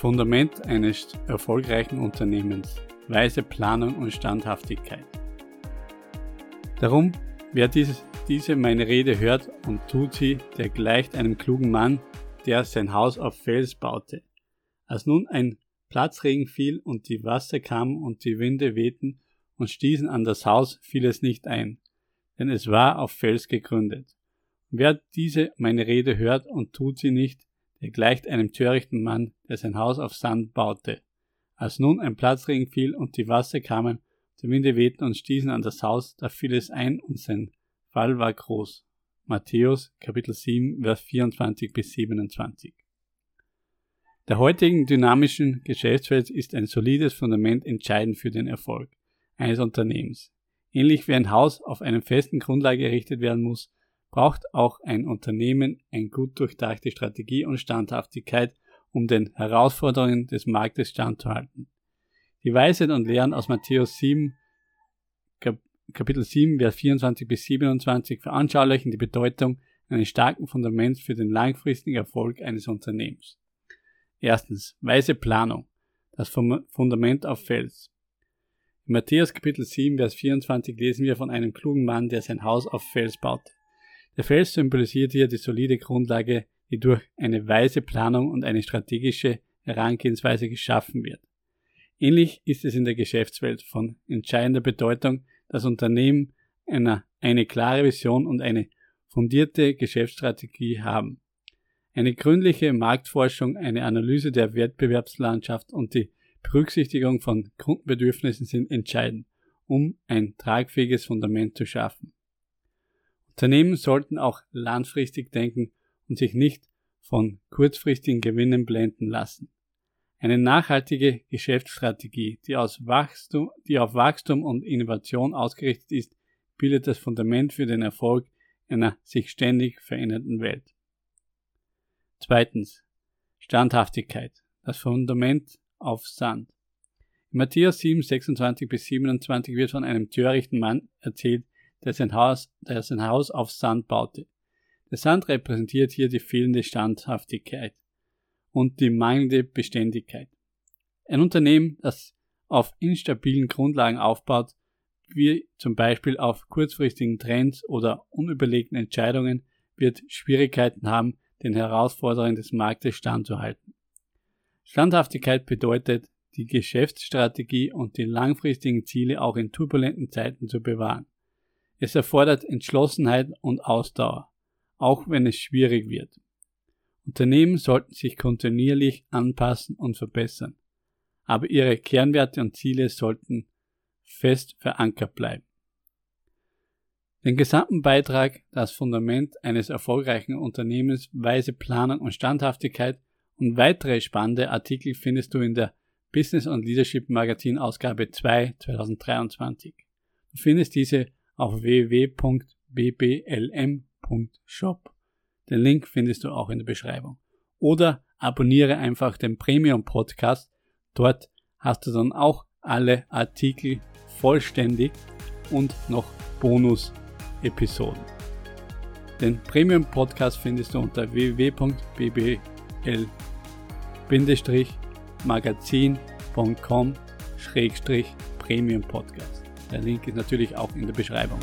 Fundament eines erfolgreichen Unternehmens. Weise Planung und Standhaftigkeit. Darum, wer dieses, diese meine Rede hört und tut sie, der gleicht einem klugen Mann, der sein Haus auf Fels baute. Als nun ein Platzregen fiel und die Wasser kamen und die Winde wehten und stießen an das Haus, fiel es nicht ein, denn es war auf Fels gegründet. Wer diese meine Rede hört und tut sie nicht, der gleicht einem törichten Mann, der sein Haus auf Sand baute. Als nun ein Platzregen fiel und die Wasser kamen, die Winde wehten und stießen an das Haus, da fiel es ein und sein Fall war groß. Matthäus Kapitel 7, Vers 24 bis 27. Der heutigen dynamischen Geschäftswelt ist ein solides Fundament entscheidend für den Erfolg eines Unternehmens. Ähnlich wie ein Haus auf einer festen Grundlage errichtet werden muss, braucht auch ein Unternehmen eine gut durchdachte Strategie und Standhaftigkeit, um den Herausforderungen des Marktes standzuhalten. Die Weisheit und Lehren aus Matthäus 7, Kapitel 7, Vers 24 bis 27 veranschaulichen die Bedeutung eines starken Fundaments für den langfristigen Erfolg eines Unternehmens. Erstens, weise Planung, das Fundament auf Fels. In Matthäus Kapitel 7, Vers 24 lesen wir von einem klugen Mann, der sein Haus auf Fels baute. Der Fels symbolisiert hier die solide Grundlage, die durch eine weise Planung und eine strategische Herangehensweise geschaffen wird. Ähnlich ist es in der Geschäftswelt von entscheidender Bedeutung, dass Unternehmen eine, eine klare Vision und eine fundierte Geschäftsstrategie haben. Eine gründliche Marktforschung, eine Analyse der Wettbewerbslandschaft und die Berücksichtigung von Kundenbedürfnissen sind entscheidend, um ein tragfähiges Fundament zu schaffen. Unternehmen sollten auch langfristig denken und sich nicht von kurzfristigen Gewinnen blenden lassen. Eine nachhaltige Geschäftsstrategie, die, Wachstum, die auf Wachstum und Innovation ausgerichtet ist, bildet das Fundament für den Erfolg einer sich ständig verändernden Welt. Zweitens. Standhaftigkeit. Das Fundament auf Sand. In Matthäus 7, 26 bis 27 wird von einem törichten Mann erzählt, der sein Haus, der sein Haus auf Sand baute. Der Sand repräsentiert hier die fehlende Standhaftigkeit und die mangelnde Beständigkeit. Ein Unternehmen, das auf instabilen Grundlagen aufbaut, wie zum Beispiel auf kurzfristigen Trends oder unüberlegten Entscheidungen, wird Schwierigkeiten haben, den Herausforderungen des Marktes standzuhalten. Standhaftigkeit bedeutet, die Geschäftsstrategie und die langfristigen Ziele auch in turbulenten Zeiten zu bewahren. Es erfordert Entschlossenheit und Ausdauer, auch wenn es schwierig wird. Unternehmen sollten sich kontinuierlich anpassen und verbessern, aber ihre Kernwerte und Ziele sollten fest verankert bleiben. Den gesamten Beitrag, das Fundament eines erfolgreichen Unternehmens, weise Planung und Standhaftigkeit und weitere spannende Artikel findest du in der Business und Leadership Magazin Ausgabe 2 2023. Du findest diese auf www.bblm.shop. Den Link findest du auch in der Beschreibung. Oder abonniere einfach den Premium Podcast. Dort hast du dann auch alle Artikel vollständig und noch Bonus-Episoden. Den Premium Podcast findest du unter www.bbl-magazin.com-premium Podcast. Der Link ist natürlich auch in der Beschreibung.